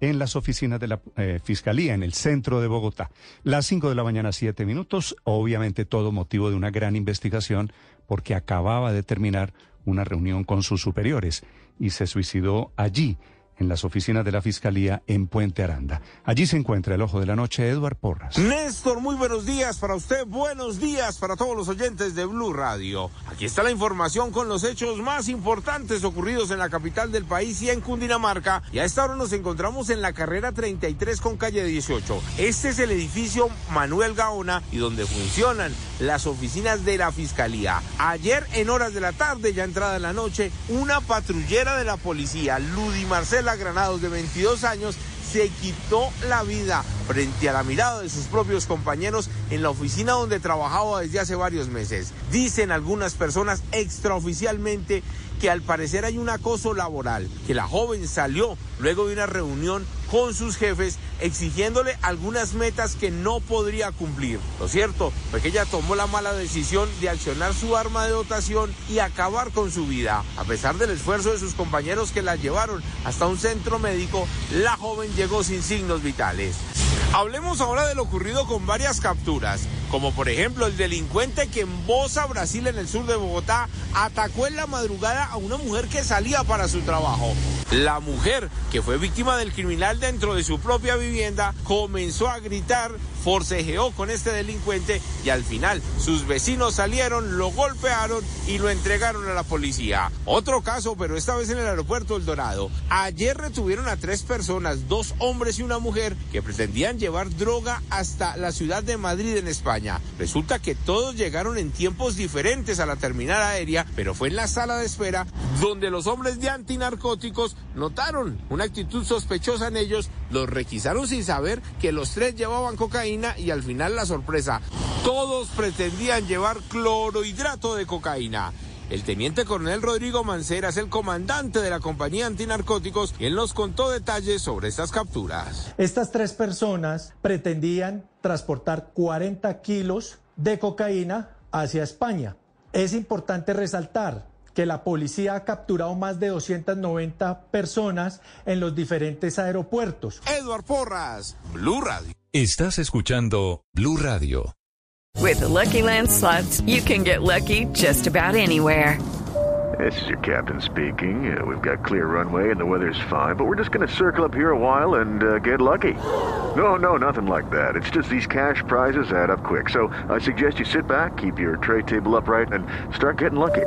en las oficinas de la eh, Fiscalía, en el centro de Bogotá. Las 5 de la mañana, 7 minutos. Obviamente todo motivo de una gran investigación porque acababa de terminar una reunión con sus superiores y se suicidó allí en las oficinas de la Fiscalía en Puente Aranda. Allí se encuentra el ojo de la noche, Eduard Porras. Néstor, muy buenos días para usted, buenos días para todos los oyentes de Blue Radio. Aquí está la información con los hechos más importantes ocurridos en la capital del país y en Cundinamarca. Y a esta hora nos encontramos en la carrera 33 con calle 18. Este es el edificio Manuel Gaona y donde funcionan las oficinas de la Fiscalía. Ayer en horas de la tarde, ya entrada en la noche, una patrullera de la policía, Ludi Marcela Granados, de 22 años, se quitó la vida frente a la mirada de sus propios compañeros en la oficina donde trabajaba desde hace varios meses. Dicen algunas personas extraoficialmente que al parecer hay un acoso laboral, que la joven salió luego de una reunión con sus jefes exigiéndole algunas metas que no podría cumplir. Lo cierto fue que ella tomó la mala decisión de accionar su arma de dotación y acabar con su vida. A pesar del esfuerzo de sus compañeros que la llevaron hasta un centro médico, la joven llegó sin signos vitales. Hablemos ahora de lo ocurrido con varias capturas, como por ejemplo el delincuente que en Bosa, Brasil, en el sur de Bogotá, atacó en la madrugada a una mujer que salía para su trabajo. La mujer, que fue víctima del criminal dentro de su propia vivienda, comenzó a gritar, forcejeó con este delincuente y al final sus vecinos salieron, lo golpearon y lo entregaron a la policía. Otro caso, pero esta vez en el aeropuerto El Dorado. Ayer retuvieron a tres personas, dos hombres y una mujer, que pretendían llevar droga hasta la ciudad de Madrid en España. Resulta que todos llegaron en tiempos diferentes a la terminal aérea, pero fue en la sala de espera donde los hombres de antinarcóticos notaron una actitud sospechosa en ellos, los requisaron sin saber que los tres llevaban cocaína y al final la sorpresa, todos pretendían llevar clorohidrato de cocaína. El teniente coronel Rodrigo Mancera es el comandante de la compañía antinarcóticos y él nos contó detalles sobre estas capturas. Estas tres personas pretendían transportar 40 kilos de cocaína hacia España. Es importante resaltar que la policía ha capturado más de 290 personas en los diferentes aeropuertos. Edward Porras, Blue Radio. Estás escuchando Blue Radio. With the Lucky Land slots, you can get lucky just about anywhere. This is your captain speaking. Uh, we've got clear runway and the weather's fine, but we're just going to circle up here a while and uh, get lucky. No, no, nothing like that. It's just these cash prizes add up quick. So I suggest you sit back, keep your tray table upright, and start getting lucky.